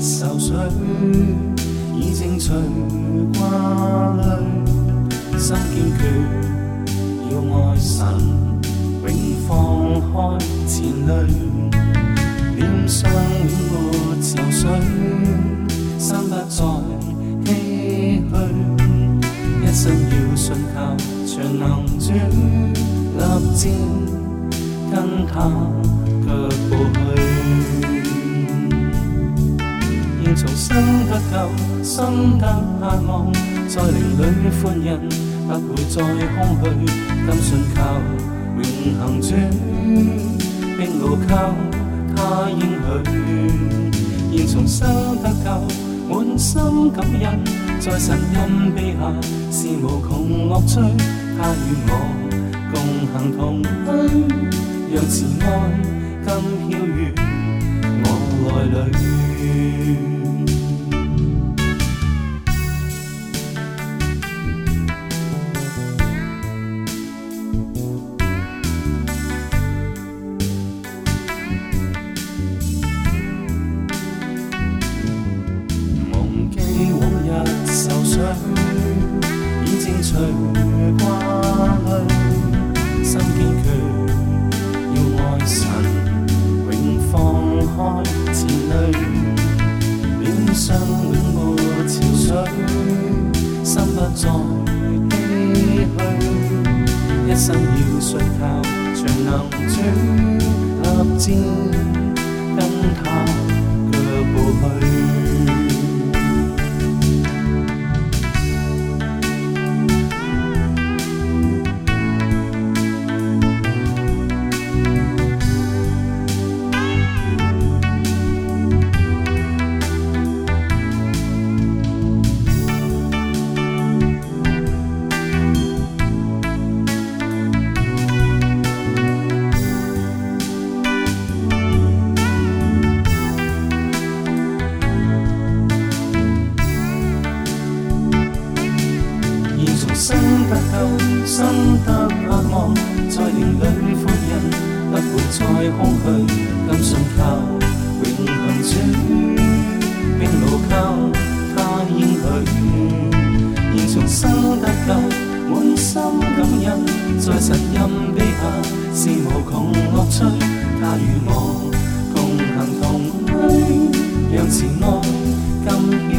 愁绪已静除，挂虑心坚决，要爱神永放开前泪，脸上永没愁绪，心不再唏嘘，一生要信靠，长能主，立志跟他脚步去。愿重生得救，心得盼望，在灵里欢欣，不会再空虚。甘寻靠永恒主，并无靠他应许。愿重生得救，满心感恩，在神恩庇下是无穷乐趣。他与我共行同归，让慈爱更飘远我爱侣。心要穿透，才能穿合志。生不透，心得渴望，在靈裏歡欣，不會再空虛。甘信靠永恆主，並牢靠他應許，現重生得救，滿心感恩，在神蔭庇下是無窮樂趣。他與我共行同居，讓慈愛今。